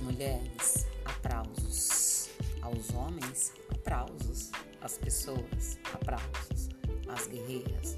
mulheres, aplausos. Aos homens, aplausos. Às pessoas, aplausos. Às guerreiras,